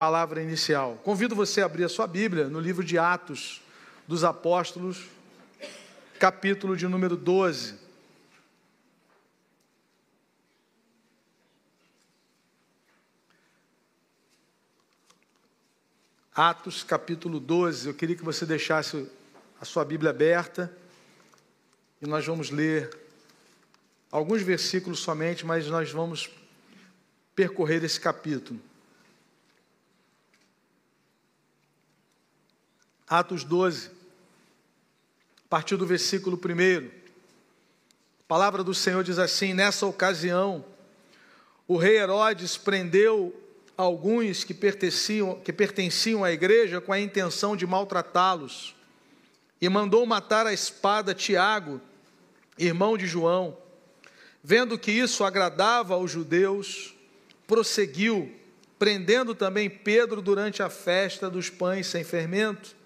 palavra inicial. Convido você a abrir a sua Bíblia no livro de Atos dos Apóstolos, capítulo de número 12. Atos capítulo 12. Eu queria que você deixasse a sua Bíblia aberta e nós vamos ler alguns versículos somente, mas nós vamos percorrer esse capítulo. Atos 12, a partir do versículo 1. A palavra do Senhor diz assim: Nessa ocasião, o rei Herodes prendeu alguns que pertenciam, que pertenciam à igreja com a intenção de maltratá-los e mandou matar a espada Tiago, irmão de João. Vendo que isso agradava aos judeus, prosseguiu, prendendo também Pedro durante a festa dos pães sem fermento.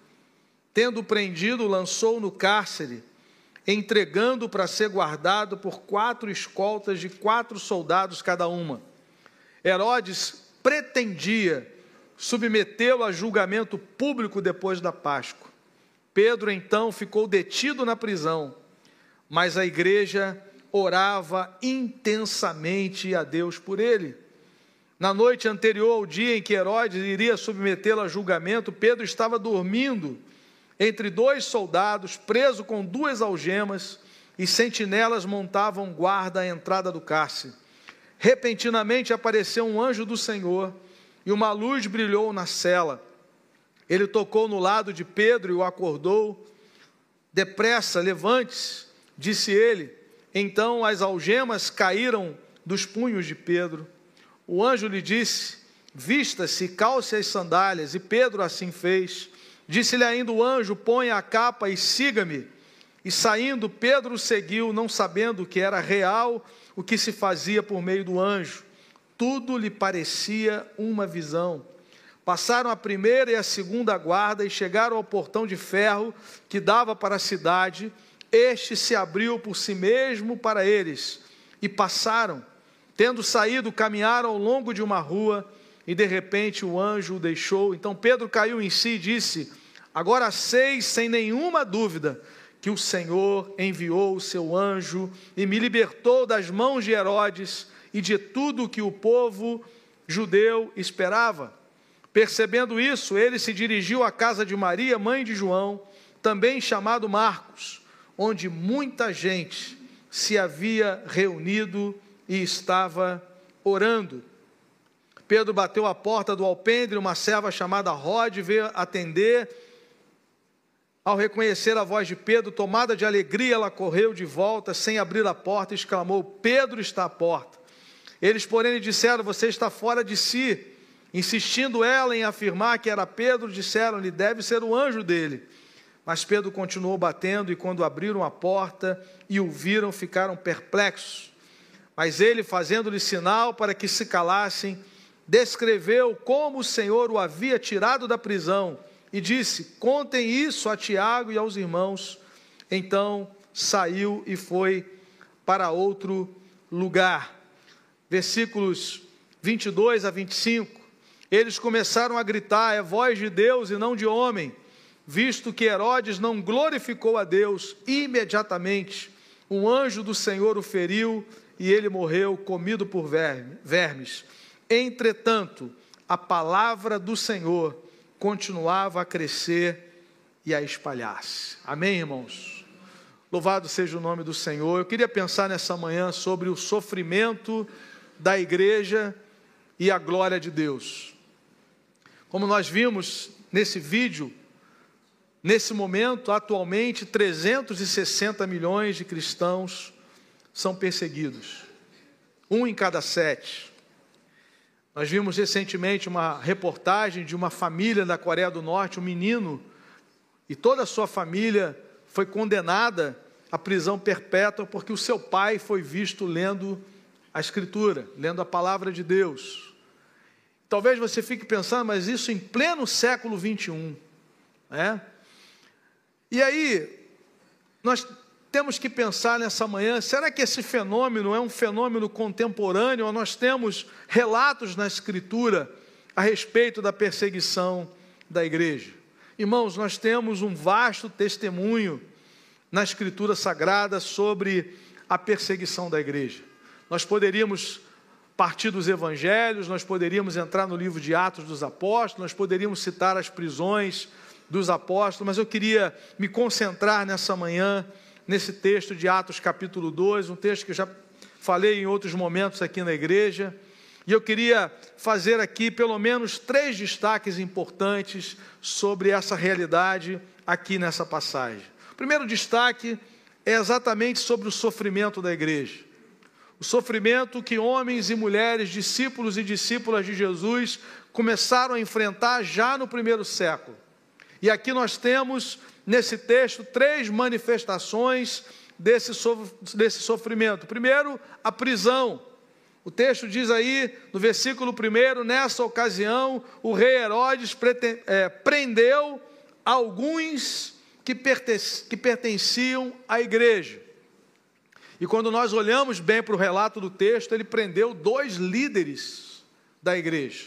Tendo prendido, lançou no cárcere, entregando para ser guardado por quatro escoltas de quatro soldados cada uma. Herodes pretendia submetê-lo a julgamento público depois da Páscoa. Pedro então ficou detido na prisão, mas a igreja orava intensamente a Deus por ele. Na noite anterior ao dia em que Herodes iria submetê-lo a julgamento, Pedro estava dormindo entre dois soldados, preso com duas algemas, e sentinelas montavam guarda à entrada do cárcere. Repentinamente apareceu um anjo do Senhor, e uma luz brilhou na cela. Ele tocou no lado de Pedro e o acordou. Depressa, levante-se, disse ele. Então as algemas caíram dos punhos de Pedro. O anjo lhe disse: Vista-se, calce as sandálias. E Pedro assim fez. Disse-lhe ainda o anjo: Ponha a capa e siga-me. E saindo, Pedro seguiu, não sabendo que era real o que se fazia por meio do anjo. Tudo lhe parecia uma visão. Passaram a primeira e a segunda guarda e chegaram ao portão de ferro que dava para a cidade. Este se abriu por si mesmo para eles e passaram. Tendo saído, caminharam ao longo de uma rua e de repente o anjo o deixou. Então Pedro caiu em si e disse: Agora sei sem nenhuma dúvida que o Senhor enviou o seu anjo e me libertou das mãos de Herodes e de tudo que o povo judeu esperava. Percebendo isso, ele se dirigiu à casa de Maria, mãe de João, também chamado Marcos, onde muita gente se havia reunido e estava orando. Pedro bateu a porta do alpendre, uma serva chamada Rod veio atender. Ao reconhecer a voz de Pedro, tomada de alegria, ela correu de volta, sem abrir a porta, e exclamou: Pedro está à porta. Eles, porém, lhe disseram: Você está fora de si. Insistindo ela em afirmar que era Pedro, disseram-lhe: deve ser o anjo dele. Mas Pedro continuou batendo, e quando abriram a porta e o viram, ficaram perplexos. Mas ele, fazendo-lhe sinal para que se calassem, descreveu como o Senhor o havia tirado da prisão e disse: Contem isso a Tiago e aos irmãos. Então saiu e foi para outro lugar. Versículos 22 a 25. Eles começaram a gritar: é voz de Deus e não de homem. Visto que Herodes não glorificou a Deus, imediatamente um anjo do Senhor o feriu e ele morreu, comido por vermes. Entretanto, a palavra do Senhor continuava a crescer e a espalhar-se. Amém, irmãos? Louvado seja o nome do Senhor. Eu queria pensar nessa manhã sobre o sofrimento da igreja e a glória de Deus. Como nós vimos nesse vídeo, nesse momento, atualmente, 360 milhões de cristãos são perseguidos. Um em cada sete. Nós vimos recentemente uma reportagem de uma família da Coreia do Norte, um menino, e toda a sua família foi condenada à prisão perpétua porque o seu pai foi visto lendo a Escritura, lendo a palavra de Deus. Talvez você fique pensando, mas isso em pleno século 21. Né? E aí, nós temos que pensar nessa manhã: será que esse fenômeno é um fenômeno contemporâneo? Ou nós temos relatos na Escritura a respeito da perseguição da igreja. Irmãos, nós temos um vasto testemunho na Escritura Sagrada sobre a perseguição da igreja. Nós poderíamos partir dos evangelhos, nós poderíamos entrar no livro de Atos dos Apóstolos, nós poderíamos citar as prisões dos apóstolos, mas eu queria me concentrar nessa manhã, nesse texto de Atos capítulo 2, um texto que eu já falei em outros momentos aqui na igreja, e eu queria fazer aqui pelo menos três destaques importantes sobre essa realidade aqui nessa passagem. O primeiro destaque é exatamente sobre o sofrimento da igreja. O sofrimento que homens e mulheres, discípulos e discípulas de Jesus, começaram a enfrentar já no primeiro século. E aqui nós temos, nesse texto, três manifestações desse, desse sofrimento. Primeiro, a prisão. O texto diz aí, no versículo 1, nessa ocasião, o rei Herodes é, prendeu alguns que, que pertenciam à igreja. E quando nós olhamos bem para o relato do texto, ele prendeu dois líderes da igreja,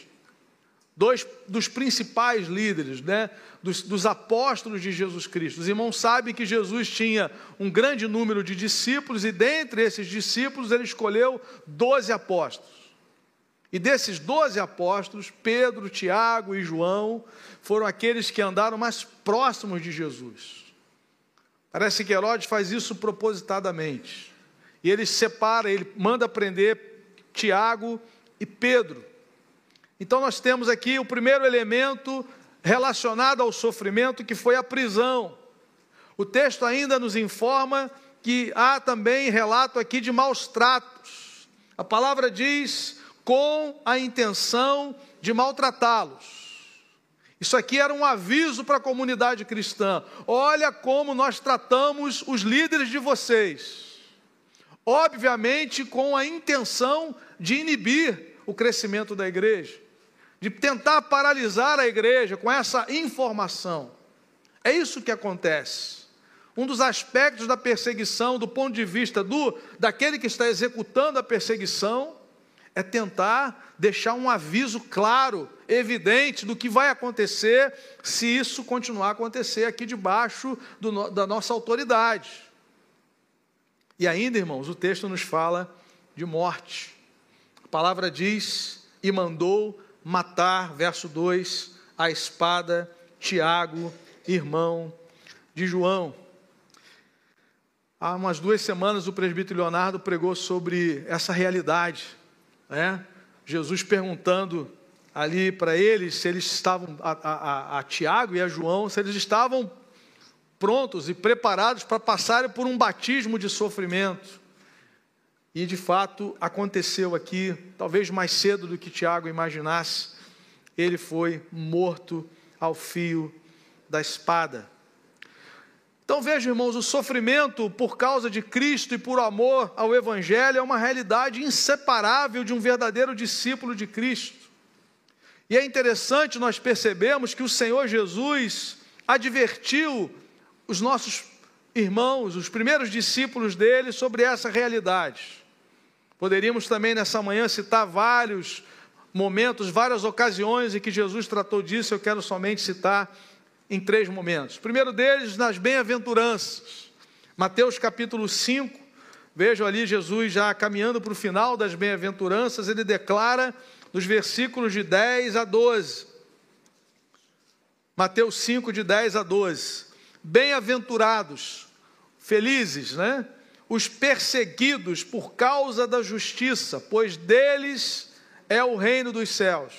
dois dos principais líderes, né? Dos, dos, apóstolos de Jesus Cristo. Os irmãos sabem que Jesus tinha um grande número de discípulos, e dentre esses discípulos ele escolheu doze apóstolos. E desses doze apóstolos, Pedro, Tiago e João foram aqueles que andaram mais próximos de Jesus. Parece que Herodes faz isso propositadamente. E ele separa, ele manda prender Tiago e Pedro. Então nós temos aqui o primeiro elemento relacionado ao sofrimento, que foi a prisão. O texto ainda nos informa que há também relato aqui de maus tratos. A palavra diz com a intenção de maltratá-los. Isso aqui era um aviso para a comunidade cristã. Olha como nós tratamos os líderes de vocês obviamente com a intenção de inibir o crescimento da igreja, de tentar paralisar a igreja com essa informação. É isso que acontece. Um dos aspectos da perseguição, do ponto de vista do daquele que está executando a perseguição, é tentar deixar um aviso claro, evidente do que vai acontecer se isso continuar a acontecer aqui debaixo do, da nossa autoridade. E ainda, irmãos, o texto nos fala de morte. A palavra diz: e mandou matar, verso 2, a espada Tiago, irmão de João. Há umas duas semanas o presbítero Leonardo pregou sobre essa realidade, né? Jesus perguntando ali para eles se eles estavam, a, a, a Tiago e a João, se eles estavam prontos e preparados para passarem por um batismo de sofrimento. E de fato aconteceu aqui, talvez mais cedo do que Tiago imaginasse, ele foi morto ao fio da espada. Então vejam, irmãos, o sofrimento por causa de Cristo e por amor ao Evangelho é uma realidade inseparável de um verdadeiro discípulo de Cristo. E é interessante nós percebemos que o Senhor Jesus advertiu os nossos irmãos, os primeiros discípulos dele, sobre essa realidade. Poderíamos também nessa manhã citar vários momentos, várias ocasiões em que Jesus tratou disso, eu quero somente citar em três momentos. Primeiro deles, nas bem-aventuranças. Mateus capítulo 5, vejo ali Jesus já caminhando para o final das bem-aventuranças, ele declara nos versículos de 10 a 12. Mateus 5, de 10 a 12. Bem-aventurados, felizes, né? Os perseguidos por causa da justiça, pois deles é o reino dos céus.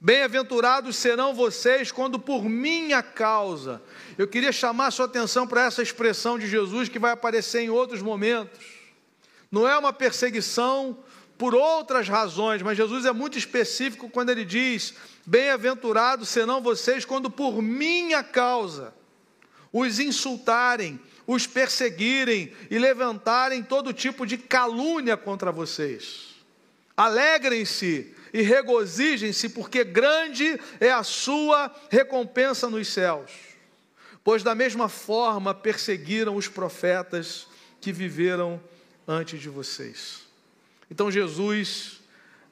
Bem-aventurados serão vocês quando por minha causa. Eu queria chamar a sua atenção para essa expressão de Jesus que vai aparecer em outros momentos. Não é uma perseguição por outras razões, mas Jesus é muito específico quando ele diz: Bem-aventurados serão vocês quando por minha causa os insultarem, os perseguirem e levantarem todo tipo de calúnia contra vocês. Alegrem-se e regozijem-se, porque grande é a sua recompensa nos céus. Pois da mesma forma perseguiram os profetas que viveram antes de vocês. Então Jesus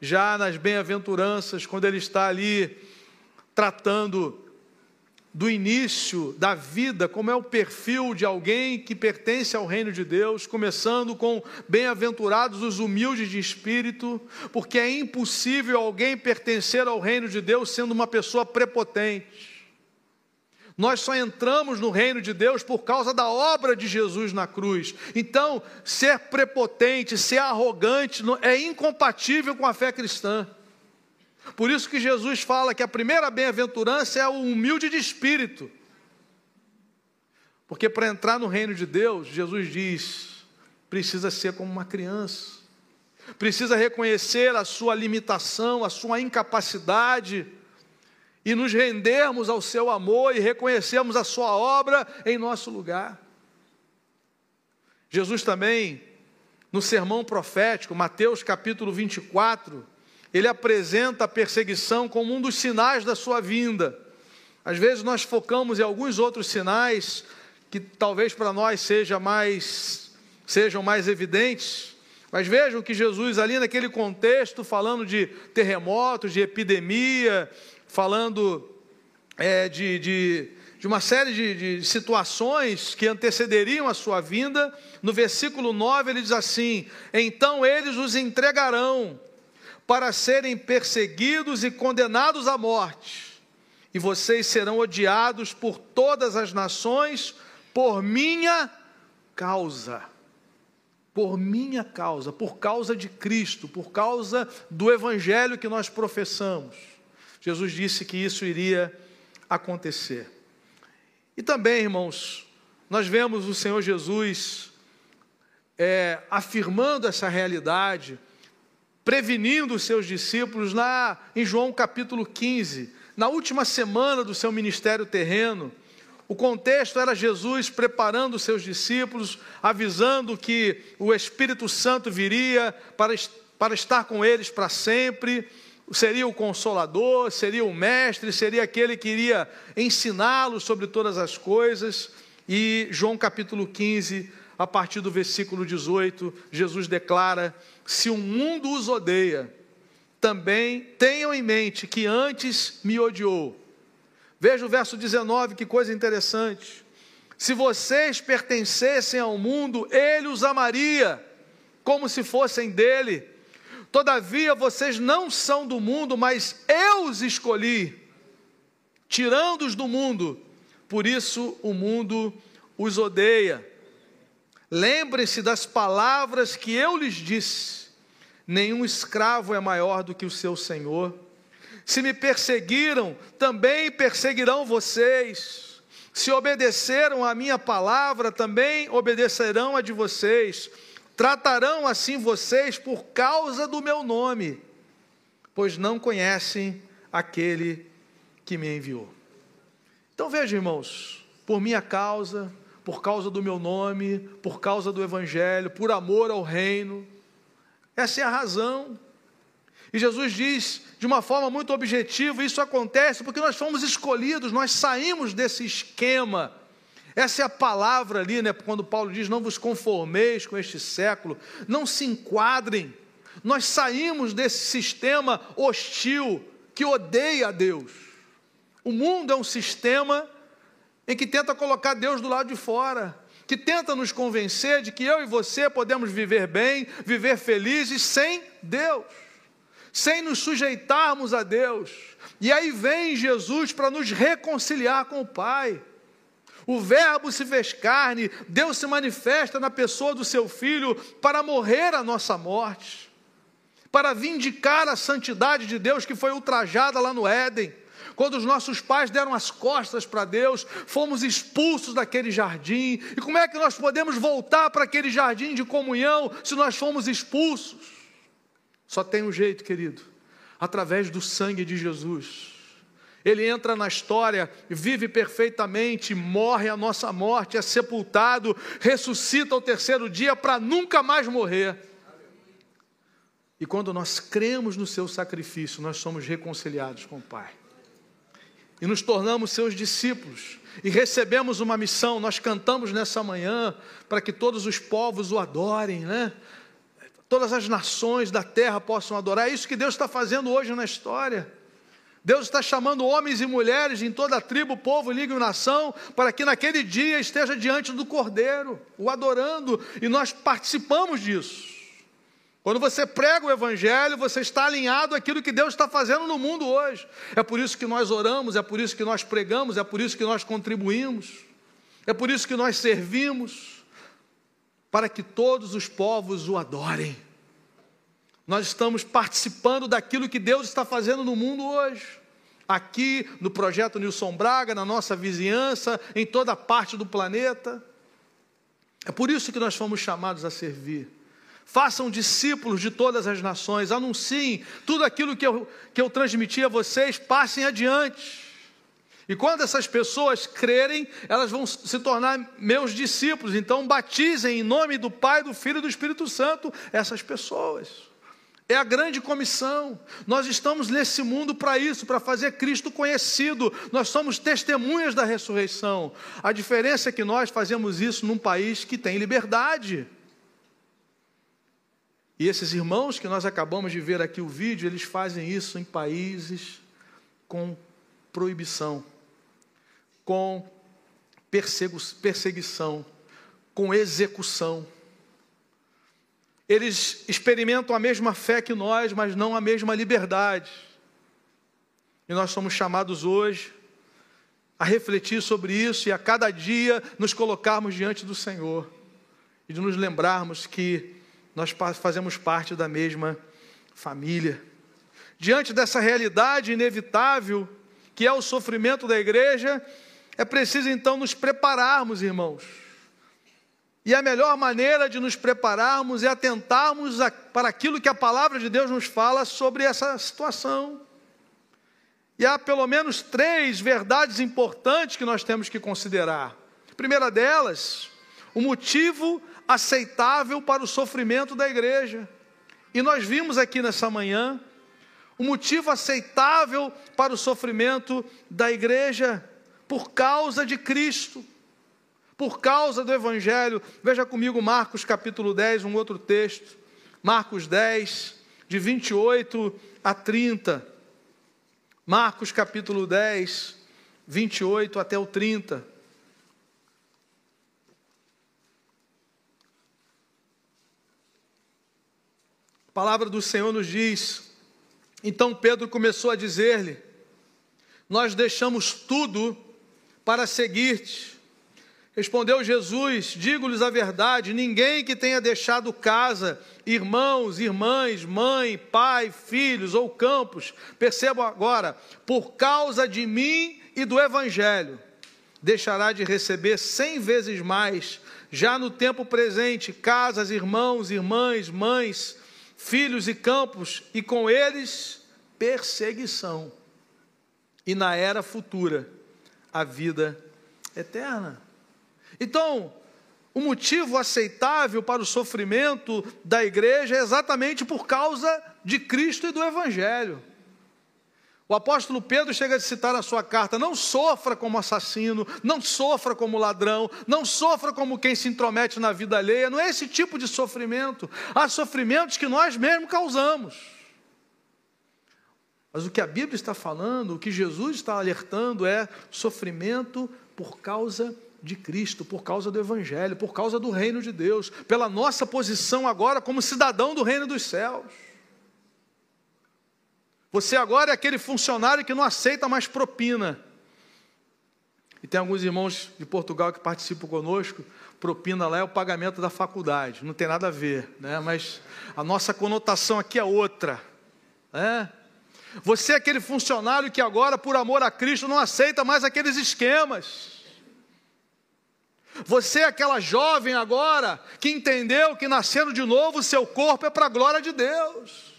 já nas bem-aventuranças, quando ele está ali tratando do início da vida, como é o perfil de alguém que pertence ao reino de Deus, começando com bem-aventurados os humildes de espírito, porque é impossível alguém pertencer ao reino de Deus sendo uma pessoa prepotente. Nós só entramos no reino de Deus por causa da obra de Jesus na cruz. Então, ser prepotente, ser arrogante, é incompatível com a fé cristã. Por isso que Jesus fala que a primeira bem-aventurança é o humilde de espírito. Porque para entrar no reino de Deus, Jesus diz, precisa ser como uma criança. Precisa reconhecer a sua limitação, a sua incapacidade e nos rendermos ao seu amor e reconhecermos a sua obra em nosso lugar. Jesus também, no sermão profético, Mateus capítulo 24, ele apresenta a perseguição como um dos sinais da sua vinda. Às vezes nós focamos em alguns outros sinais que talvez para nós seja mais, sejam mais evidentes, mas vejam que Jesus, ali naquele contexto, falando de terremotos, de epidemia, falando é, de, de, de, uma série de, de situações que antecederiam a sua vinda. No versículo 9 ele diz assim: Então eles os entregarão para serem perseguidos e condenados à morte, e vocês serão odiados por todas as nações por minha causa. Por minha causa, por causa de Cristo, por causa do Evangelho que nós professamos. Jesus disse que isso iria acontecer. E também, irmãos, nós vemos o Senhor Jesus é, afirmando essa realidade, prevenindo os seus discípulos lá em João capítulo 15, na última semana do seu ministério terreno. O contexto era Jesus preparando os seus discípulos, avisando que o Espírito Santo viria para, para estar com eles para sempre seria o consolador, seria o mestre, seria aquele que iria ensiná-los sobre todas as coisas. E João capítulo 15, a partir do versículo 18, Jesus declara: Se o mundo os odeia, também tenham em mente que antes me odiou. Veja o verso 19, que coisa interessante. Se vocês pertencessem ao mundo, ele os amaria, como se fossem dele Todavia vocês não são do mundo, mas eu os escolhi, tirando-os do mundo, por isso o mundo os odeia. Lembrem-se das palavras que eu lhes disse: nenhum escravo é maior do que o seu senhor. Se me perseguiram, também perseguirão vocês. Se obedeceram à minha palavra, também obedecerão a de vocês. Tratarão assim vocês por causa do meu nome, pois não conhecem aquele que me enviou. Então veja, irmãos, por minha causa, por causa do meu nome, por causa do Evangelho, por amor ao reino, essa é a razão. E Jesus diz de uma forma muito objetiva: isso acontece porque nós fomos escolhidos, nós saímos desse esquema essa é a palavra ali, né, quando Paulo diz: Não vos conformeis com este século, não se enquadrem. Nós saímos desse sistema hostil que odeia a Deus. O mundo é um sistema em que tenta colocar Deus do lado de fora, que tenta nos convencer de que eu e você podemos viver bem, viver felizes sem Deus, sem nos sujeitarmos a Deus. E aí vem Jesus para nos reconciliar com o Pai. O Verbo se fez carne, Deus se manifesta na pessoa do seu filho para morrer a nossa morte, para vindicar a santidade de Deus que foi ultrajada lá no Éden. Quando os nossos pais deram as costas para Deus, fomos expulsos daquele jardim. E como é que nós podemos voltar para aquele jardim de comunhão se nós fomos expulsos? Só tem um jeito, querido, através do sangue de Jesus ele entra na história, vive perfeitamente, morre a nossa morte, é sepultado, ressuscita ao terceiro dia para nunca mais morrer. E quando nós cremos no seu sacrifício, nós somos reconciliados com o Pai. E nos tornamos seus discípulos. E recebemos uma missão. Nós cantamos nessa manhã para que todos os povos o adorem, né? todas as nações da terra possam adorar. É isso que Deus está fazendo hoje na história. Deus está chamando homens e mulheres em toda a tribo, povo, língua e nação, para que naquele dia esteja diante do Cordeiro, o adorando, e nós participamos disso. Quando você prega o Evangelho, você está alinhado àquilo que Deus está fazendo no mundo hoje. É por isso que nós oramos, é por isso que nós pregamos, é por isso que nós contribuímos, é por isso que nós servimos, para que todos os povos o adorem. Nós estamos participando daquilo que Deus está fazendo no mundo hoje. Aqui no projeto Nilson Braga, na nossa vizinhança, em toda parte do planeta. É por isso que nós fomos chamados a servir façam discípulos de todas as nações, anunciem tudo aquilo que eu, que eu transmiti a vocês, passem adiante. E quando essas pessoas crerem, elas vão se tornar meus discípulos. Então, batizem em nome do Pai, do Filho e do Espírito Santo essas pessoas. É a grande comissão. Nós estamos nesse mundo para isso, para fazer Cristo conhecido. Nós somos testemunhas da ressurreição. A diferença é que nós fazemos isso num país que tem liberdade. E esses irmãos que nós acabamos de ver aqui o vídeo, eles fazem isso em países com proibição, com perseguição, com execução. Eles experimentam a mesma fé que nós, mas não a mesma liberdade. E nós somos chamados hoje a refletir sobre isso e a cada dia nos colocarmos diante do Senhor e de nos lembrarmos que nós fazemos parte da mesma família. Diante dessa realidade inevitável, que é o sofrimento da igreja, é preciso então nos prepararmos, irmãos. E a melhor maneira de nos prepararmos é atentarmos para aquilo que a palavra de Deus nos fala sobre essa situação. E há pelo menos três verdades importantes que nós temos que considerar. A primeira delas, o motivo aceitável para o sofrimento da igreja. E nós vimos aqui nessa manhã o motivo aceitável para o sofrimento da igreja por causa de Cristo, por causa do Evangelho. Veja comigo Marcos capítulo 10, um outro texto. Marcos 10, de 28 a 30. Marcos capítulo 10, 28 até o 30. Palavra do Senhor nos diz: então Pedro começou a dizer-lhe: Nós deixamos tudo para seguir-te. Respondeu Jesus: Digo-lhes a verdade: ninguém que tenha deixado casa, irmãos, irmãs, mãe, pai, filhos ou campos, percebam agora, por causa de mim e do Evangelho, deixará de receber cem vezes mais, já no tempo presente, casas, irmãos, irmãs, mães, filhos e campos, e com eles perseguição. E na era futura, a vida eterna. Então, o motivo aceitável para o sofrimento da igreja é exatamente por causa de Cristo e do Evangelho. O apóstolo Pedro chega a citar na sua carta: não sofra como assassino, não sofra como ladrão, não sofra como quem se intromete na vida alheia. Não é esse tipo de sofrimento. Há sofrimentos que nós mesmos causamos. Mas o que a Bíblia está falando, o que Jesus está alertando é sofrimento por causa de Cristo, por causa do Evangelho, por causa do reino de Deus, pela nossa posição agora como cidadão do reino dos céus. Você agora é aquele funcionário que não aceita mais propina. E tem alguns irmãos de Portugal que participam conosco. Propina lá é o pagamento da faculdade. Não tem nada a ver, né? Mas a nossa conotação aqui é outra. Né? Você é aquele funcionário que agora, por amor a Cristo, não aceita mais aqueles esquemas. Você é aquela jovem agora que entendeu que nascendo de novo, seu corpo é para a glória de Deus.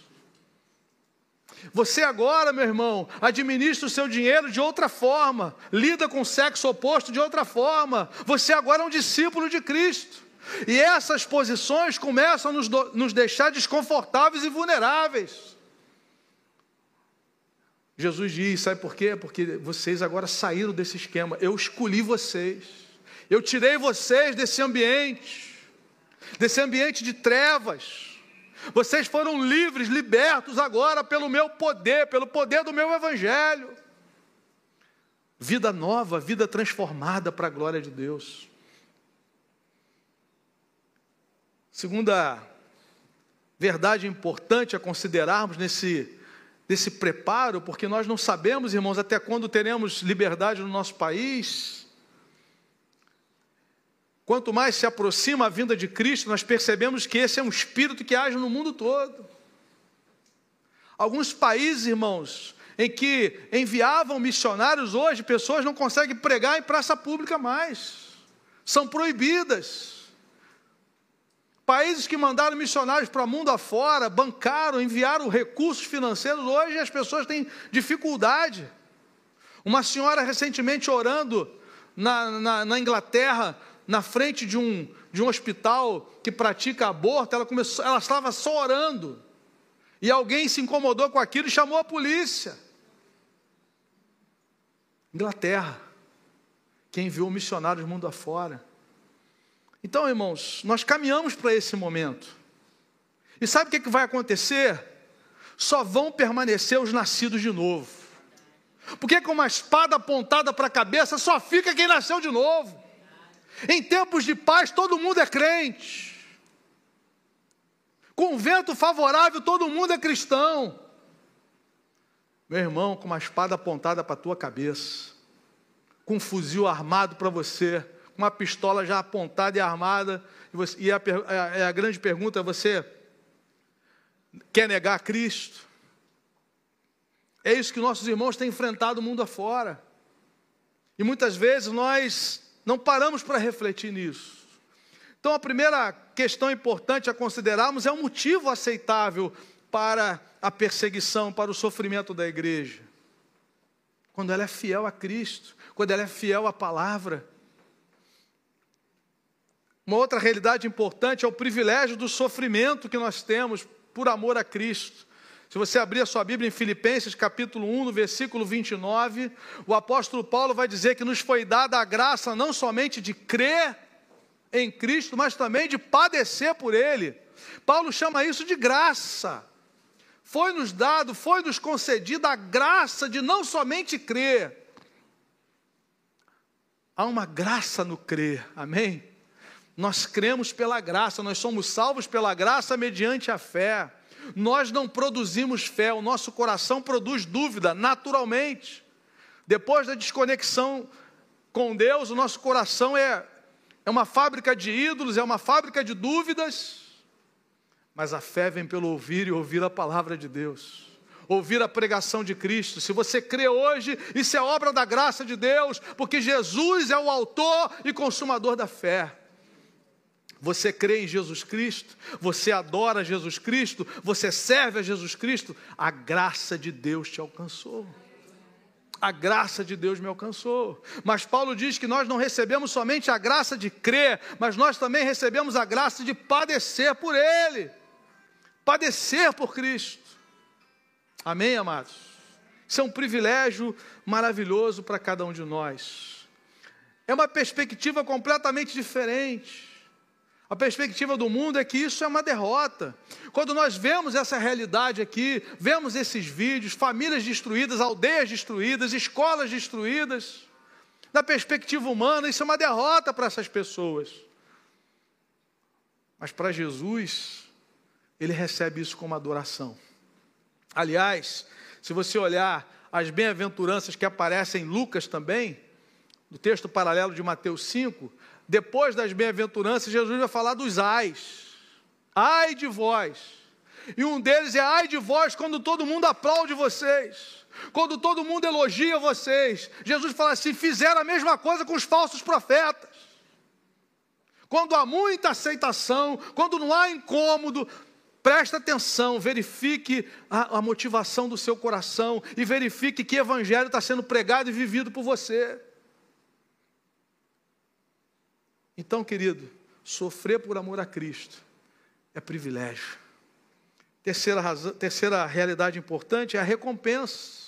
Você agora, meu irmão, administra o seu dinheiro de outra forma, lida com o sexo oposto de outra forma. Você agora é um discípulo de Cristo. E essas posições começam a nos, nos deixar desconfortáveis e vulneráveis. Jesus diz: sabe por quê? Porque vocês agora saíram desse esquema. Eu escolhi vocês. Eu tirei vocês desse ambiente, desse ambiente de trevas Vocês foram livres, libertos agora pelo meu poder, pelo poder do meu evangelho. Vida nova, vida transformada para a glória de Deus. Segunda verdade importante a considerarmos nesse, nesse preparo, porque nós não sabemos, irmãos, até quando teremos liberdade no nosso país. Quanto mais se aproxima a vinda de Cristo, nós percebemos que esse é um espírito que age no mundo todo. Alguns países, irmãos, em que enviavam missionários hoje, pessoas não conseguem pregar em praça pública mais, são proibidas. Países que mandaram missionários para o mundo afora, bancaram, enviaram recursos financeiros, hoje as pessoas têm dificuldade. Uma senhora recentemente orando na, na, na Inglaterra, na frente de um, de um hospital que pratica aborto, ela, começou, ela estava só orando. E alguém se incomodou com aquilo e chamou a polícia. Inglaterra, que enviou missionários mundo afora. Então, irmãos, nós caminhamos para esse momento. E sabe o que, que vai acontecer? Só vão permanecer os nascidos de novo. Porque com uma espada apontada para a cabeça só fica quem nasceu de novo. Em tempos de paz todo mundo é crente. Com vento favorável todo mundo é cristão. Meu irmão, com uma espada apontada para a tua cabeça, com um fuzil armado para você, uma pistola já apontada e armada, e, você, e a, a, a grande pergunta é: você quer negar Cristo? É isso que nossos irmãos têm enfrentado o mundo afora. E muitas vezes nós não paramos para refletir nisso. Então, a primeira questão importante a considerarmos é o motivo aceitável para a perseguição, para o sofrimento da igreja. Quando ela é fiel a Cristo, quando ela é fiel à palavra. Uma outra realidade importante é o privilégio do sofrimento que nós temos por amor a Cristo. Se você abrir a sua Bíblia em Filipenses capítulo 1, no versículo 29, o apóstolo Paulo vai dizer que nos foi dada a graça não somente de crer em Cristo, mas também de padecer por Ele. Paulo chama isso de graça. Foi nos dado, foi nos concedida a graça de não somente crer. Há uma graça no crer, amém? Nós cremos pela graça, nós somos salvos pela graça mediante a fé. Nós não produzimos fé, o nosso coração produz dúvida, naturalmente. Depois da desconexão com Deus, o nosso coração é, é uma fábrica de ídolos, é uma fábrica de dúvidas. Mas a fé vem pelo ouvir e ouvir a palavra de Deus ouvir a pregação de Cristo. Se você crê hoje, isso é obra da graça de Deus, porque Jesus é o autor e consumador da fé. Você crê em Jesus Cristo, você adora Jesus Cristo, você serve a Jesus Cristo, a graça de Deus te alcançou. A graça de Deus me alcançou. Mas Paulo diz que nós não recebemos somente a graça de crer, mas nós também recebemos a graça de padecer por Ele. Padecer por Cristo. Amém, amados? Isso é um privilégio maravilhoso para cada um de nós. É uma perspectiva completamente diferente. A perspectiva do mundo é que isso é uma derrota. Quando nós vemos essa realidade aqui, vemos esses vídeos, famílias destruídas, aldeias destruídas, escolas destruídas, na perspectiva humana, isso é uma derrota para essas pessoas. Mas para Jesus, ele recebe isso como adoração. Aliás, se você olhar as bem-aventuranças que aparecem em Lucas também, no texto paralelo de Mateus 5, depois das bem-aventuranças, Jesus vai falar dos ais. Ai de vós. E um deles é ai de vós quando todo mundo aplaude vocês. Quando todo mundo elogia vocês. Jesus fala assim: fizeram a mesma coisa com os falsos profetas. Quando há muita aceitação, quando não há incômodo, Presta atenção, verifique a, a, motivação do seu coração e verifique que evangelho está sendo pregado e vivido por você. Então, querido, sofrer por amor a Cristo é privilégio. Terceira, razão, terceira realidade importante é a recompensa.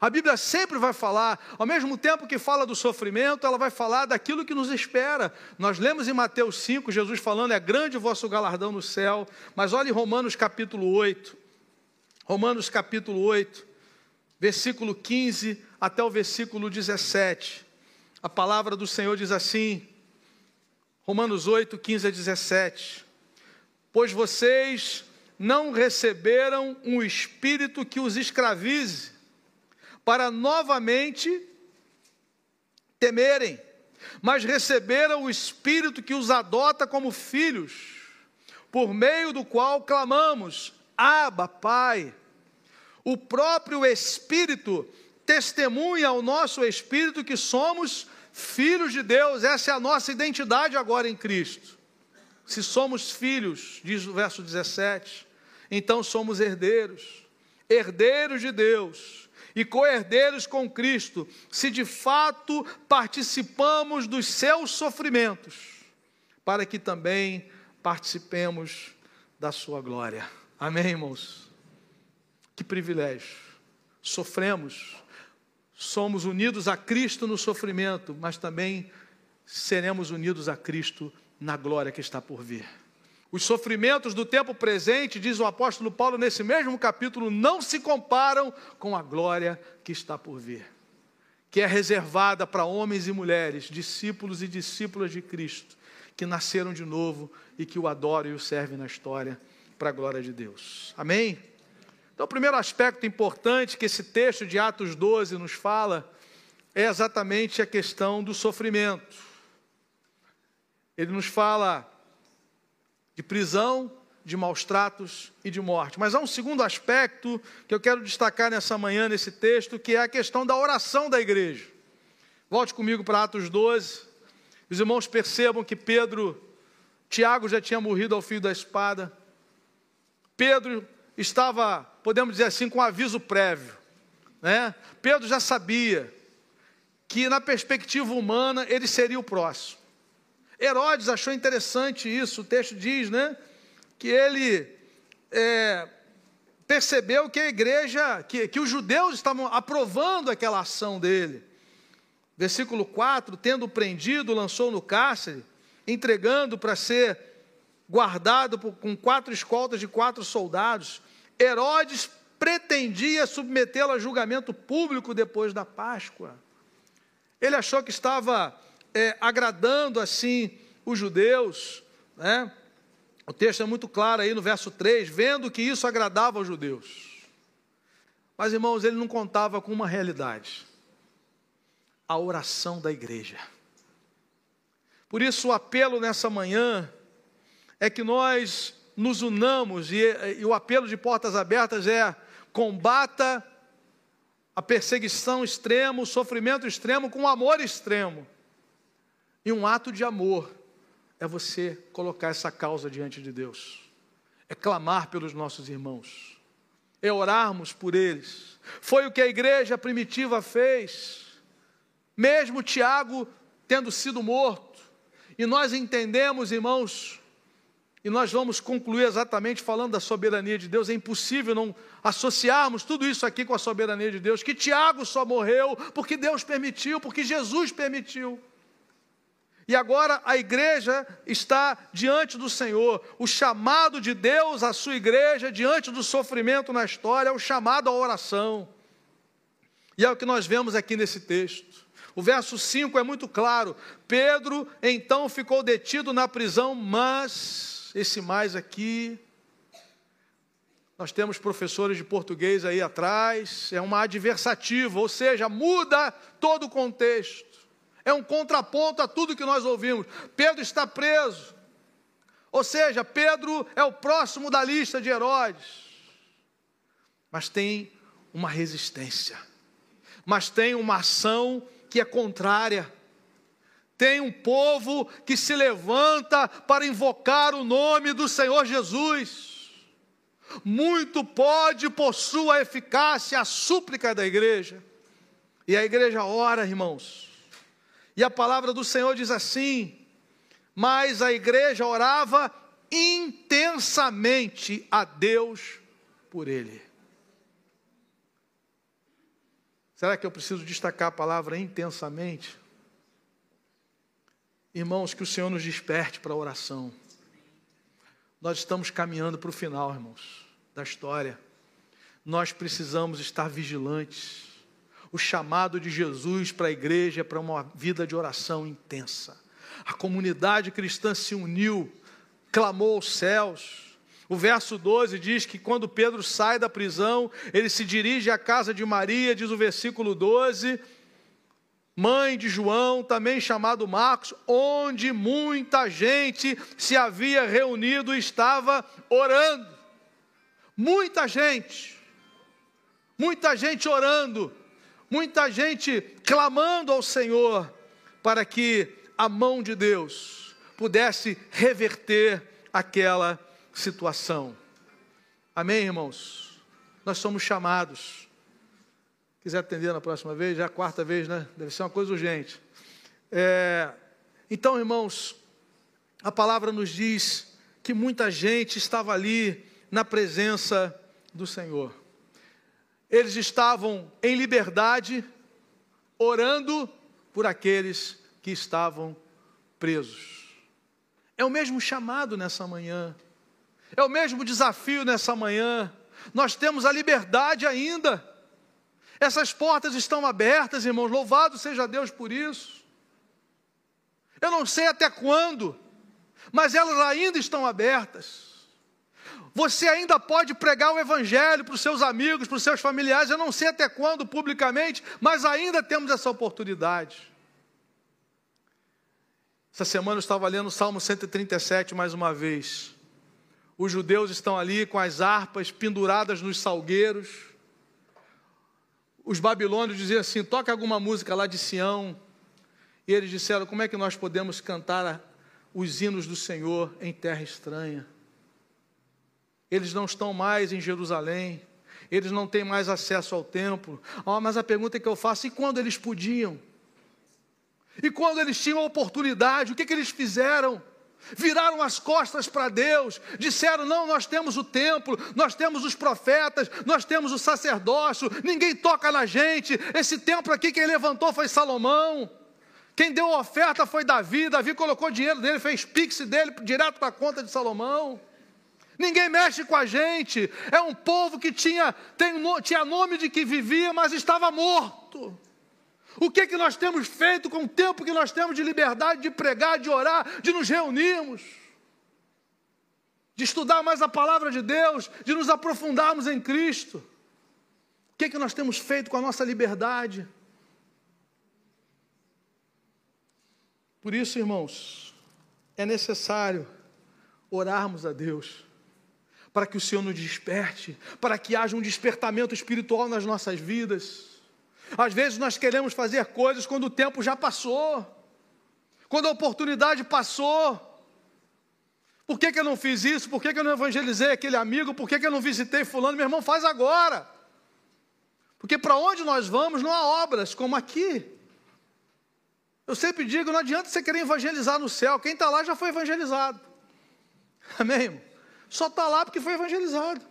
A Bíblia sempre vai falar, ao mesmo tempo que fala do sofrimento, ela vai falar daquilo que nos espera. Nós lemos em Mateus 5, Jesus falando: é grande o vosso galardão no céu. Mas olhe Romanos capítulo 8. Romanos capítulo 8, versículo 15 até o versículo 17. A palavra do Senhor diz assim: Romanos 8, 15 a 17. Pois vocês não receberam um espírito que os escravize para novamente temerem, mas receberam o Espírito que os adota como filhos, por meio do qual clamamos: Abba, Pai. O próprio Espírito testemunha ao nosso espírito que somos filhos de Deus, essa é a nossa identidade agora em Cristo. Se somos filhos, diz o verso 17, então somos herdeiros, herdeiros de Deus e co-herdeiros com Cristo, se de fato participamos dos seus sofrimentos, para que também participemos da sua glória. Amém, irmãos? Que privilégio. Sofremos, somos unidos a Cristo no sofrimento, mas também seremos unidos a Cristo na glória que está por vir. Os sofrimentos do tempo presente, diz o apóstolo Paulo nesse mesmo capítulo, não se comparam com a glória que está por vir, que é reservada para homens e mulheres, discípulos e discípulas de Cristo, que nasceram de novo e que o adoram e o servem na história para a glória de Deus. Amém? Então, o primeiro aspecto importante que esse texto de Atos 12 nos fala é exatamente a questão do sofrimento. Ele nos fala de prisão, de maus tratos e de morte. Mas há um segundo aspecto que eu quero destacar nessa manhã, nesse texto, que é a questão da oração da igreja. Volte comigo para Atos 12. Os irmãos percebam que Pedro, Tiago já tinha morrido ao fio da espada. Pedro estava, podemos dizer assim, com aviso prévio. Né? Pedro já sabia que, na perspectiva humana, ele seria o próximo. Herodes achou interessante isso, o texto diz, né? Que ele é, percebeu que a igreja, que, que os judeus estavam aprovando aquela ação dele. Versículo 4: tendo prendido, lançou no cárcere, entregando para ser guardado por, com quatro escoltas de quatro soldados. Herodes pretendia submetê-lo a julgamento público depois da Páscoa. Ele achou que estava é, agradando assim os judeus, né? O texto é muito claro aí no verso 3, vendo que isso agradava aos judeus. Mas, irmãos, ele não contava com uma realidade: a oração da igreja. Por isso, o apelo nessa manhã é que nós nos unamos, e, e o apelo de portas abertas é: combata a perseguição extrema, o sofrimento extremo com amor extremo. E um ato de amor é você colocar essa causa diante de Deus, é clamar pelos nossos irmãos, é orarmos por eles. Foi o que a igreja primitiva fez, mesmo Tiago tendo sido morto. E nós entendemos, irmãos, e nós vamos concluir exatamente falando da soberania de Deus. É impossível não associarmos tudo isso aqui com a soberania de Deus. Que Tiago só morreu porque Deus permitiu, porque Jesus permitiu. E agora a igreja está diante do Senhor. O chamado de Deus à sua igreja diante do sofrimento na história é o chamado à oração. E é o que nós vemos aqui nesse texto. O verso 5 é muito claro. Pedro então ficou detido na prisão, mas esse mais aqui nós temos professores de português aí atrás, é uma adversativa, ou seja, muda todo o contexto. É um contraponto a tudo que nós ouvimos. Pedro está preso. Ou seja, Pedro é o próximo da lista de Herodes. Mas tem uma resistência. Mas tem uma ação que é contrária. Tem um povo que se levanta para invocar o nome do Senhor Jesus. Muito pode por sua eficácia a súplica da igreja. E a igreja ora, irmãos e a palavra do Senhor diz assim: Mas a igreja orava intensamente a Deus por ele. Será que eu preciso destacar a palavra intensamente? Irmãos, que o Senhor nos desperte para a oração. Nós estamos caminhando para o final, irmãos, da história. Nós precisamos estar vigilantes. O chamado de Jesus para a igreja é para uma vida de oração intensa. A comunidade cristã se uniu, clamou aos céus. O verso 12 diz que quando Pedro sai da prisão, ele se dirige à casa de Maria, diz o versículo 12 mãe de João, também chamado Marcos, onde muita gente se havia reunido e estava orando. Muita gente, muita gente orando, muita gente clamando ao Senhor para que a mão de Deus pudesse reverter aquela situação. Amém, irmãos? Nós somos chamados quiser atender na próxima vez, já é a quarta vez, né? Deve ser uma coisa urgente. É, então, irmãos, a palavra nos diz que muita gente estava ali na presença do Senhor. Eles estavam em liberdade, orando por aqueles que estavam presos. É o mesmo chamado nessa manhã, é o mesmo desafio nessa manhã. Nós temos a liberdade ainda essas portas estão abertas, irmãos, louvado seja Deus por isso. Eu não sei até quando, mas elas ainda estão abertas. Você ainda pode pregar o Evangelho para os seus amigos, para os seus familiares, eu não sei até quando publicamente, mas ainda temos essa oportunidade. Essa semana eu estava lendo o Salmo 137 mais uma vez. Os judeus estão ali com as harpas penduradas nos salgueiros os babilônios diziam assim: toca alguma música lá de Sião. E eles disseram: como é que nós podemos cantar os hinos do Senhor em terra estranha? Eles não estão mais em Jerusalém, eles não têm mais acesso ao templo. Oh, mas a pergunta que eu faço: e quando eles podiam? E quando eles tinham a oportunidade, o que, que eles fizeram? Viraram as costas para Deus, disseram: não, nós temos o templo, nós temos os profetas, nós temos o sacerdócio, ninguém toca na gente. Esse templo aqui, quem levantou foi Salomão. Quem deu a oferta foi Davi. Davi colocou dinheiro dele, fez pix dele direto para a conta de Salomão. Ninguém mexe com a gente. É um povo que tinha, tem, tinha nome de que vivia, mas estava morto. O que, que nós temos feito com o tempo que nós temos de liberdade de pregar, de orar, de nos reunirmos, de estudar mais a palavra de Deus, de nos aprofundarmos em Cristo? O que, que nós temos feito com a nossa liberdade? Por isso, irmãos, é necessário orarmos a Deus, para que o Senhor nos desperte, para que haja um despertamento espiritual nas nossas vidas. Às vezes nós queremos fazer coisas quando o tempo já passou, quando a oportunidade passou. Por que, que eu não fiz isso? Por que, que eu não evangelizei aquele amigo? Por que, que eu não visitei Fulano? Meu irmão, faz agora. Porque para onde nós vamos não há obras como aqui. Eu sempre digo: não adianta você querer evangelizar no céu, quem está lá já foi evangelizado. Amém, irmão? Só está lá porque foi evangelizado.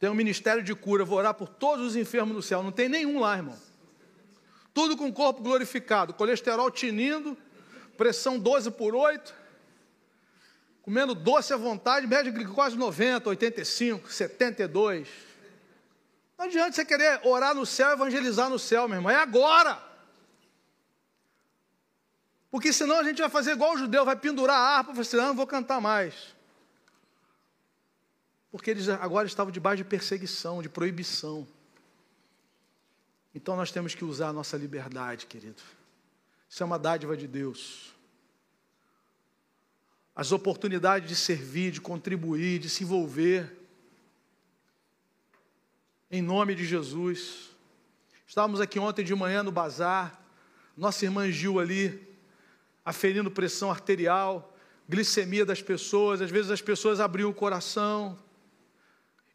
Tem um ministério de cura, vou orar por todos os enfermos no céu. Não tem nenhum lá, irmão. Tudo com o corpo glorificado, colesterol tinindo, pressão 12 por 8, comendo doce à vontade, média glicose 90, 85, 72. Não adianta você querer orar no céu, evangelizar no céu, meu irmão. É agora. Porque senão a gente vai fazer igual o judeu, vai pendurar a harpa e falar assim, não, não vou cantar mais porque eles agora estavam debaixo de perseguição, de proibição. Então nós temos que usar a nossa liberdade, querido. Isso é uma dádiva de Deus. As oportunidades de servir, de contribuir, de se envolver. Em nome de Jesus. Estávamos aqui ontem de manhã no bazar. Nossa irmã Gil ali, aferindo pressão arterial, glicemia das pessoas. Às vezes as pessoas abriam o coração,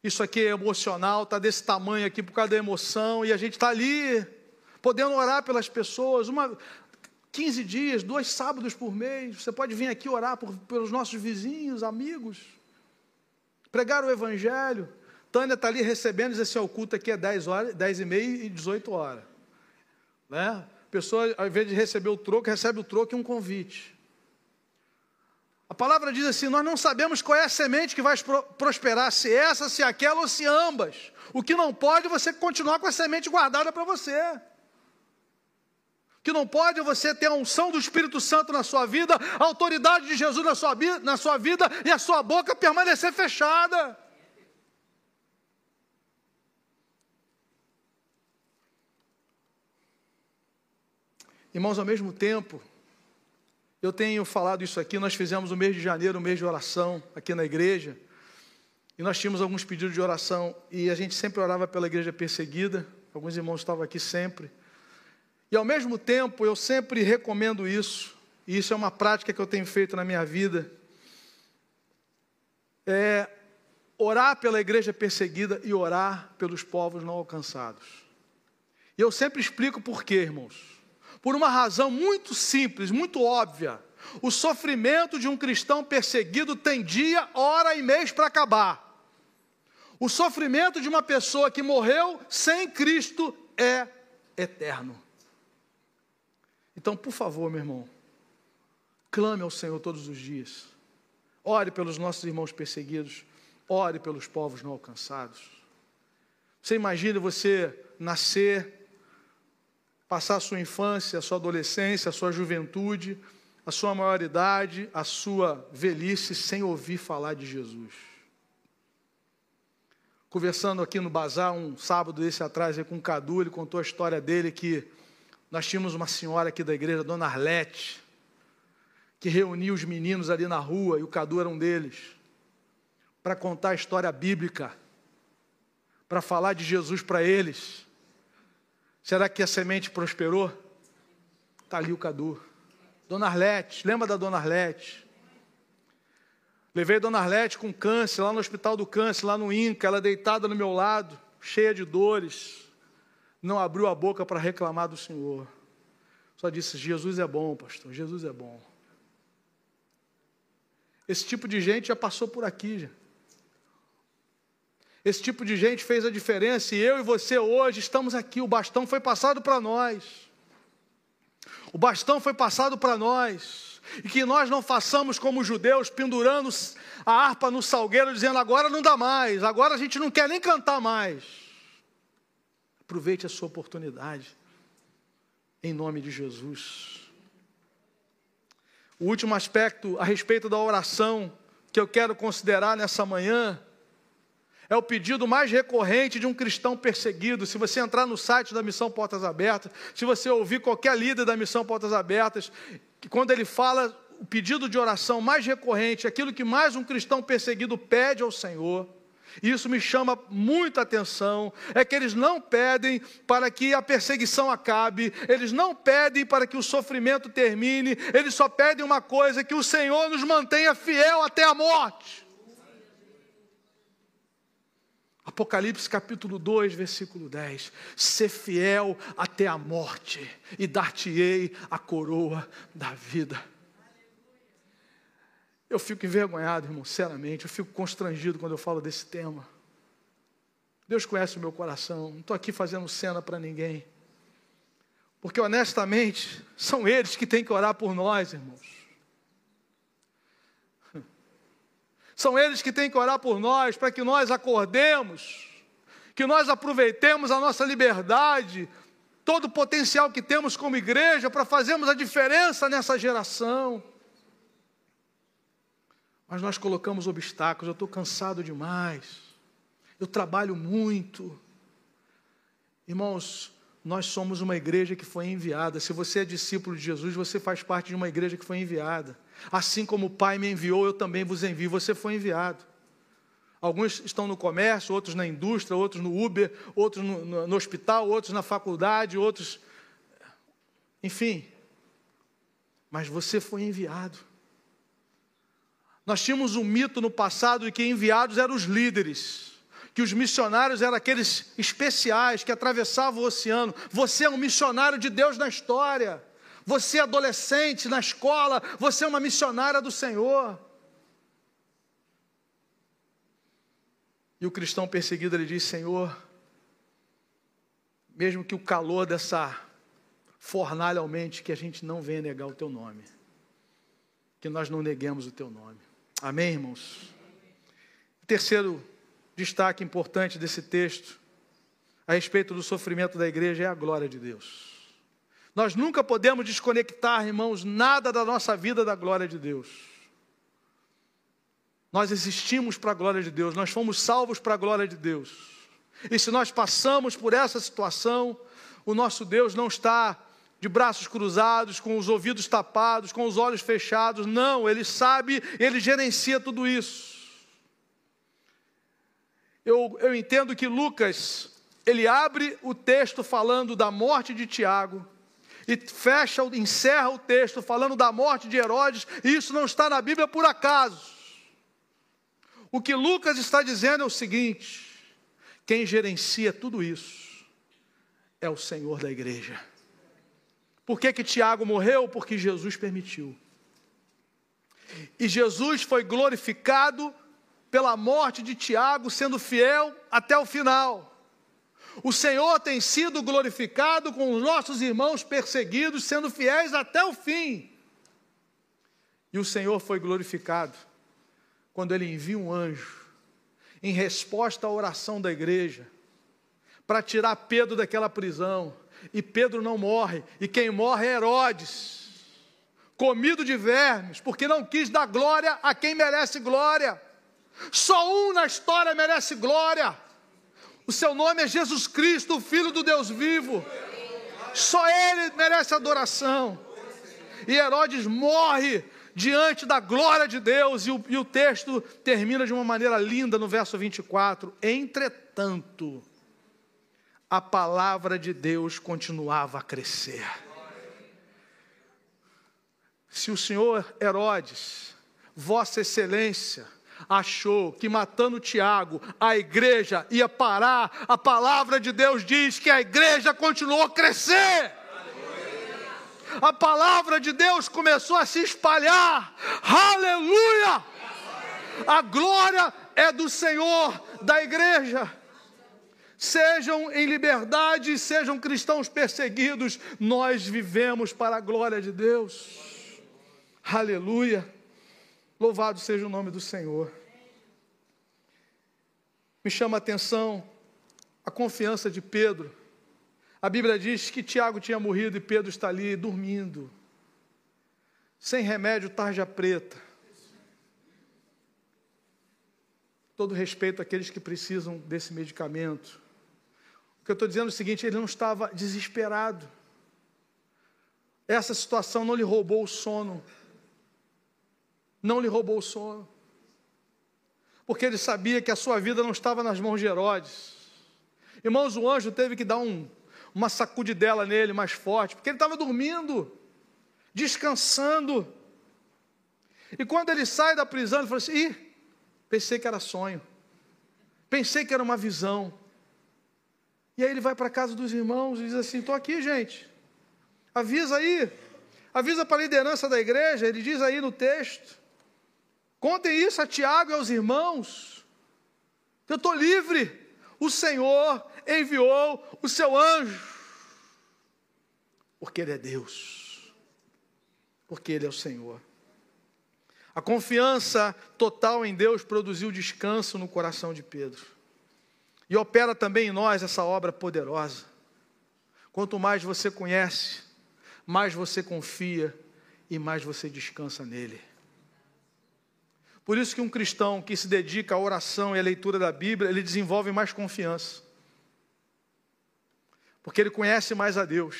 isso aqui é emocional, está desse tamanho aqui por causa da emoção, e a gente está ali, podendo orar pelas pessoas, uma, 15 dias, dois sábados por mês, você pode vir aqui orar por, pelos nossos vizinhos, amigos, pregar o Evangelho, Tânia está ali recebendo, diz assim, o culto aqui é 10 horas, 10 e meia e 18 horas. Né? A pessoa, ao invés de receber o troco, recebe o troco e um convite. A palavra diz assim: nós não sabemos qual é a semente que vai prosperar, se essa, se aquela ou se ambas. O que não pode é você continuar com a semente guardada para você. O que não pode é você ter a unção do Espírito Santo na sua vida, a autoridade de Jesus na sua, na sua vida e a sua boca permanecer fechada. Irmãos, ao mesmo tempo, eu tenho falado isso aqui, nós fizemos o mês de janeiro, o mês de oração aqui na igreja, e nós tínhamos alguns pedidos de oração, e a gente sempre orava pela igreja perseguida, alguns irmãos estavam aqui sempre. E ao mesmo tempo, eu sempre recomendo isso, e isso é uma prática que eu tenho feito na minha vida, é orar pela igreja perseguida e orar pelos povos não alcançados. E eu sempre explico por quê, irmãos por uma razão muito simples, muito óbvia. O sofrimento de um cristão perseguido tem dia, hora e mês para acabar. O sofrimento de uma pessoa que morreu sem Cristo é eterno. Então, por favor, meu irmão, clame ao Senhor todos os dias. Ore pelos nossos irmãos perseguidos. Ore pelos povos não alcançados. Você imagina você nascer passar a sua infância, a sua adolescência, a sua juventude, a sua maioridade, a sua velhice sem ouvir falar de Jesus. Conversando aqui no bazar um sábado desse atrás com o Cadu, ele contou a história dele que nós tínhamos uma senhora aqui da igreja, Dona Arlete, que reunia os meninos ali na rua, e o Cadu era um deles, para contar a história bíblica, para falar de Jesus para eles. Será que a semente prosperou? Está ali o Cadu. Dona Arlete, lembra da Dona Arlete? Levei Dona Arlete com câncer, lá no Hospital do Câncer, lá no INCA, ela deitada no meu lado, cheia de dores. Não abriu a boca para reclamar do Senhor. Só disse: Jesus é bom, pastor, Jesus é bom. Esse tipo de gente já passou por aqui. Já. Esse tipo de gente fez a diferença e eu e você hoje estamos aqui. O bastão foi passado para nós. O bastão foi passado para nós. E que nós não façamos como os judeus, pendurando a harpa no salgueiro, dizendo agora não dá mais, agora a gente não quer nem cantar mais. Aproveite a sua oportunidade. Em nome de Jesus. O último aspecto a respeito da oração que eu quero considerar nessa manhã é o pedido mais recorrente de um cristão perseguido. Se você entrar no site da Missão Portas Abertas, se você ouvir qualquer líder da Missão Portas Abertas, que quando ele fala o pedido de oração mais recorrente, aquilo que mais um cristão perseguido pede ao Senhor, e isso me chama muita atenção, é que eles não pedem para que a perseguição acabe, eles não pedem para que o sofrimento termine, eles só pedem uma coisa: que o Senhor nos mantenha fiel até a morte. Apocalipse capítulo 2, versículo 10: Ser fiel até a morte, e dar-te-ei a coroa da vida. Eu fico envergonhado, irmão, sinceramente, eu fico constrangido quando eu falo desse tema. Deus conhece o meu coração, não estou aqui fazendo cena para ninguém. Porque honestamente, são eles que têm que orar por nós, irmãos. São eles que têm que orar por nós, para que nós acordemos, que nós aproveitemos a nossa liberdade, todo o potencial que temos como igreja para fazermos a diferença nessa geração. Mas nós colocamos obstáculos, eu estou cansado demais, eu trabalho muito. Irmãos, nós somos uma igreja que foi enviada. Se você é discípulo de Jesus, você faz parte de uma igreja que foi enviada. Assim como o Pai me enviou, eu também vos envio. Você foi enviado. Alguns estão no comércio, outros na indústria, outros no Uber, outros no, no, no hospital, outros na faculdade, outros. Enfim. Mas você foi enviado. Nós tínhamos um mito no passado de que enviados eram os líderes que os missionários eram aqueles especiais que atravessavam o oceano. Você é um missionário de Deus na história. Você é adolescente na escola, você é uma missionária do Senhor. E o cristão perseguido ele diz: Senhor, mesmo que o calor dessa fornalha aumente, que a gente não venha negar o teu nome, que nós não neguemos o teu nome. Amém, irmãos? Terceiro destaque importante desse texto a respeito do sofrimento da igreja é a glória de Deus. Nós nunca podemos desconectar, irmãos, nada da nossa vida da glória de Deus. Nós existimos para a glória de Deus, nós fomos salvos para a glória de Deus. E se nós passamos por essa situação, o nosso Deus não está de braços cruzados, com os ouvidos tapados, com os olhos fechados. Não, ele sabe, ele gerencia tudo isso. Eu, eu entendo que Lucas, ele abre o texto falando da morte de Tiago, e fecha, encerra o texto falando da morte de Herodes, e isso não está na Bíblia por acaso. O que Lucas está dizendo é o seguinte: quem gerencia tudo isso é o Senhor da igreja. Por que, que Tiago morreu? Porque Jesus permitiu. E Jesus foi glorificado pela morte de Tiago, sendo fiel até o final. O Senhor tem sido glorificado com os nossos irmãos perseguidos, sendo fiéis até o fim. E o Senhor foi glorificado quando ele envia um anjo em resposta à oração da igreja para tirar Pedro daquela prisão. E Pedro não morre, e quem morre é Herodes, comido de vermes, porque não quis dar glória a quem merece glória. Só um na história merece glória. O seu nome é Jesus Cristo, o Filho do Deus vivo. Só ele merece adoração. E Herodes morre diante da glória de Deus, e o, e o texto termina de uma maneira linda no verso 24: Entretanto, a palavra de Deus continuava a crescer. Se o senhor Herodes, Vossa Excelência, achou que matando Tiago, a igreja ia parar, a palavra de Deus diz que a igreja continuou a crescer a palavra de Deus começou a se espalhar. Aleluia! A glória é do Senhor, da igreja. Sejam em liberdade, sejam cristãos perseguidos, nós vivemos para a glória de Deus. Aleluia! Louvado seja o nome do Senhor. Me chama a atenção a confiança de Pedro a Bíblia diz que Tiago tinha morrido e Pedro está ali dormindo, sem remédio, tarja preta. Todo respeito àqueles que precisam desse medicamento. O que eu estou dizendo é o seguinte: ele não estava desesperado. Essa situação não lhe roubou o sono. Não lhe roubou o sono. Porque ele sabia que a sua vida não estava nas mãos de Herodes. Irmãos, o anjo teve que dar um uma sacudidela nele mais forte, porque ele estava dormindo, descansando. E quando ele sai da prisão, ele fala assim: Ih, pensei que era sonho, pensei que era uma visão. E aí ele vai para a casa dos irmãos e diz assim: Estou aqui, gente, avisa aí, avisa para a liderança da igreja, ele diz aí no texto. Contem isso a Tiago e aos irmãos. Eu estou livre. O Senhor enviou o seu anjo, porque Ele é Deus, porque Ele é o Senhor. A confiança total em Deus produziu descanso no coração de Pedro. E opera também em nós essa obra poderosa. Quanto mais você conhece, mais você confia e mais você descansa nele. Por isso que um cristão que se dedica à oração e à leitura da Bíblia, ele desenvolve mais confiança. Porque ele conhece mais a Deus.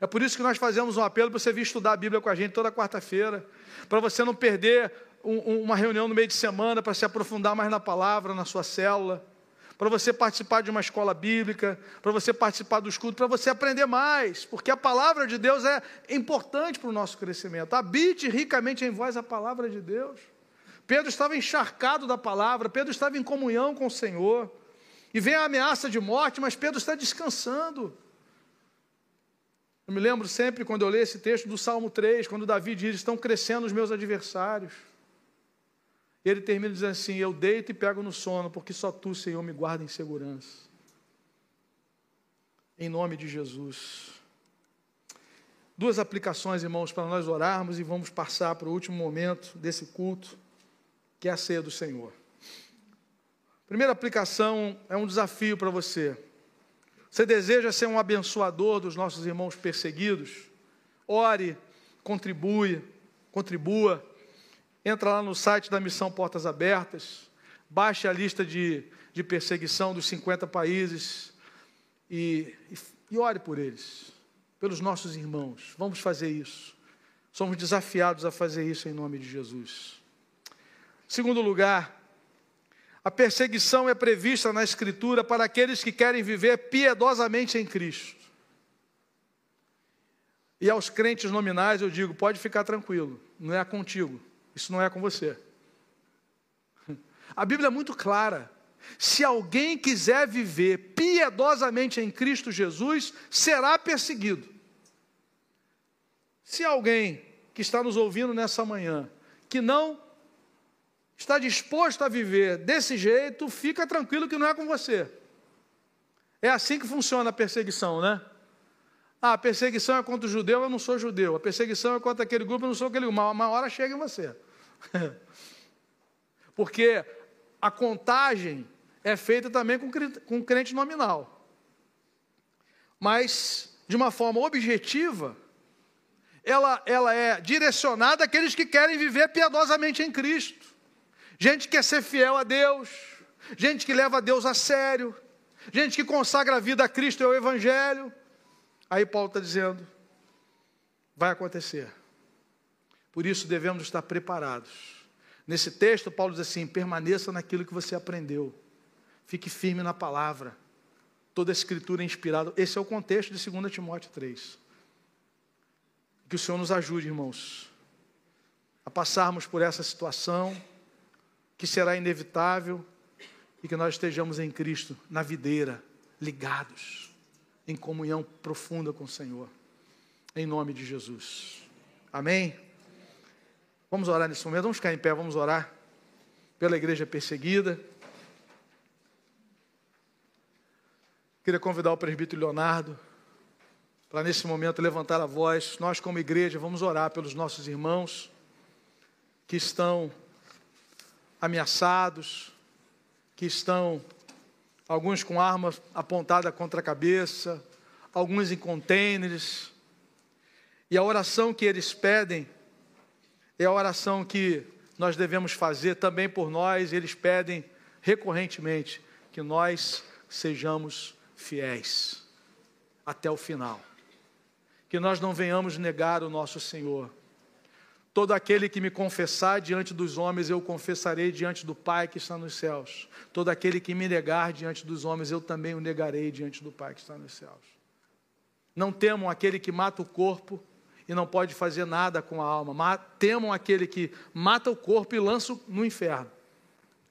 É por isso que nós fazemos um apelo para você vir estudar a Bíblia com a gente toda quarta-feira, para você não perder um, uma reunião no meio de semana, para se aprofundar mais na palavra, na sua célula, para você participar de uma escola bíblica, para você participar do estudo, para você aprender mais, porque a palavra de Deus é importante para o nosso crescimento. Habite ricamente em vós a palavra de Deus. Pedro estava encharcado da palavra, Pedro estava em comunhão com o Senhor. E vem a ameaça de morte, mas Pedro está descansando. Eu me lembro sempre quando eu leio esse texto do Salmo 3, quando Davi diz: Estão crescendo os meus adversários. Ele termina dizendo assim: Eu deito e pego no sono, porque só tu, Senhor, me guarda em segurança. Em nome de Jesus. Duas aplicações, irmãos, para nós orarmos e vamos passar para o último momento desse culto, que é a ceia do Senhor. Primeira aplicação é um desafio para você. Você deseja ser um abençoador dos nossos irmãos perseguidos? Ore, contribui, contribua. Entra lá no site da Missão Portas Abertas, baixe a lista de, de perseguição dos 50 países e, e, e ore por eles, pelos nossos irmãos. Vamos fazer isso. Somos desafiados a fazer isso em nome de Jesus. Segundo lugar, a perseguição é prevista na Escritura para aqueles que querem viver piedosamente em Cristo. E aos crentes nominais eu digo: pode ficar tranquilo, não é contigo, isso não é com você. A Bíblia é muito clara. Se alguém quiser viver piedosamente em Cristo Jesus, será perseguido. Se alguém que está nos ouvindo nessa manhã, que não está disposto a viver desse jeito, fica tranquilo que não é com você. É assim que funciona a perseguição, né? Ah, a perseguição é contra o judeu, eu não sou judeu. A perseguição é contra aquele grupo, eu não sou aquele grupo. Uma, hora chega em você. Porque a contagem é feita também com, com crente nominal. Mas, de uma forma objetiva, ela, ela é direcionada àqueles que querem viver piedosamente em Cristo gente que quer ser fiel a Deus, gente que leva Deus a sério, gente que consagra a vida a Cristo e ao Evangelho. Aí Paulo está dizendo: vai acontecer. Por isso devemos estar preparados. Nesse texto, Paulo diz assim: permaneça naquilo que você aprendeu, fique firme na palavra. Toda a escritura é inspirada. Esse é o contexto de 2 Timóteo 3. Que o Senhor nos ajude, irmãos, a passarmos por essa situação que será inevitável e que nós estejamos em Cristo, na videira, ligados, em comunhão profunda com o Senhor. Em nome de Jesus. Amém? Vamos orar nesse momento, vamos ficar em pé, vamos orar pela igreja perseguida. Queria convidar o presbítero Leonardo para nesse momento levantar a voz. Nós, como igreja, vamos orar pelos nossos irmãos que estão ameaçados, que estão, alguns com armas apontadas contra a cabeça, alguns em contêineres. E a oração que eles pedem é a oração que nós devemos fazer também por nós, eles pedem recorrentemente que nós sejamos fiéis até o final. Que nós não venhamos negar o nosso Senhor Todo aquele que me confessar diante dos homens, eu confessarei diante do Pai que está nos céus. Todo aquele que me negar diante dos homens, eu também o negarei diante do Pai que está nos céus. Não temam aquele que mata o corpo e não pode fazer nada com a alma. Temam aquele que mata o corpo e lança no inferno.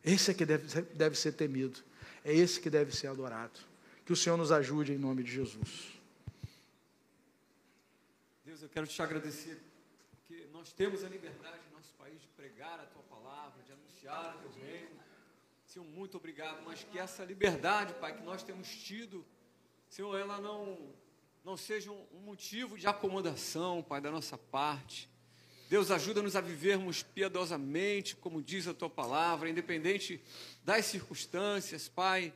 Esse é que deve deve ser temido. É esse que deve ser adorado. Que o Senhor nos ajude em nome de Jesus. Deus, eu quero te agradecer nós temos a liberdade no nosso país de pregar a tua palavra, de anunciar o teu reino. Senhor, muito obrigado, mas que essa liberdade, Pai, que nós temos tido, Senhor, ela não, não seja um, motivo de acomodação, Pai, da nossa parte. Deus, ajuda-nos a vivermos piedosamente, como diz a tua palavra, independente das circunstâncias, Pai.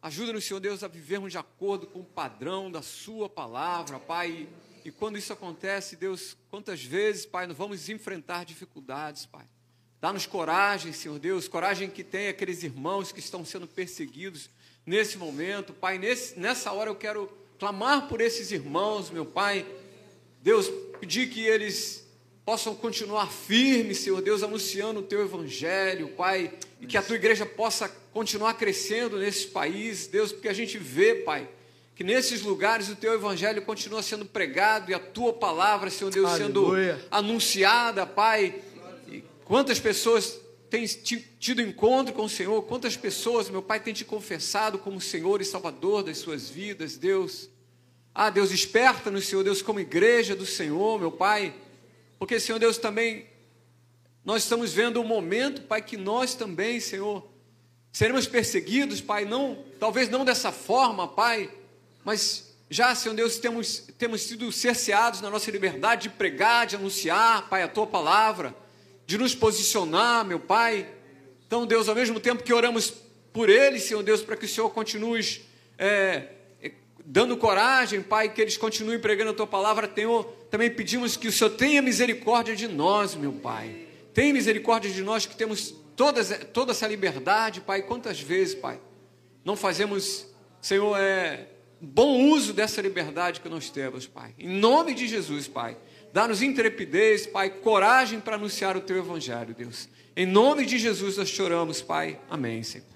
Ajuda-nos, Senhor Deus, a vivermos de acordo com o padrão da Sua palavra, Pai. E quando isso acontece, Deus, quantas vezes, Pai, nós vamos enfrentar dificuldades, Pai. Dá-nos coragem, Senhor Deus, coragem que tem aqueles irmãos que estão sendo perseguidos nesse momento, Pai. Nesse, nessa hora eu quero clamar por esses irmãos, meu Pai. Deus, pedir que eles possam continuar firmes, Senhor Deus, anunciando o Teu Evangelho, Pai, e que a Tua igreja possa continuar crescendo nesses países, Deus, porque a gente vê, Pai que nesses lugares o teu evangelho continua sendo pregado e a tua palavra, Senhor Deus, Aleluia. sendo anunciada, Pai. E quantas pessoas têm tido encontro com o Senhor, quantas pessoas, meu Pai, têm te confessado como Senhor e Salvador das suas vidas, Deus. Ah, Deus, desperta-nos, Senhor Deus, como igreja do Senhor, meu Pai, porque, Senhor Deus, também Nós estamos vendo um momento, Pai, que nós também, Senhor, seremos perseguidos, Pai, não, talvez não dessa forma, Pai, mas já, Senhor Deus, temos, temos sido cerceados na nossa liberdade de pregar, de anunciar, Pai, a tua palavra, de nos posicionar, meu Pai. Então, Deus, ao mesmo tempo que oramos por eles, Senhor Deus, para que o Senhor continue é, dando coragem, Pai, que eles continuem pregando a tua palavra, Senhor, também pedimos que o Senhor tenha misericórdia de nós, meu Pai. Tenha misericórdia de nós que temos todas, toda essa liberdade, Pai. Quantas vezes, Pai, não fazemos, Senhor, é, bom uso dessa liberdade que nós temos, Pai. Em nome de Jesus, Pai. Dá-nos intrepidez, Pai, coragem para anunciar o Teu Evangelho, Deus. Em nome de Jesus nós choramos, Pai. Amém, Senhor.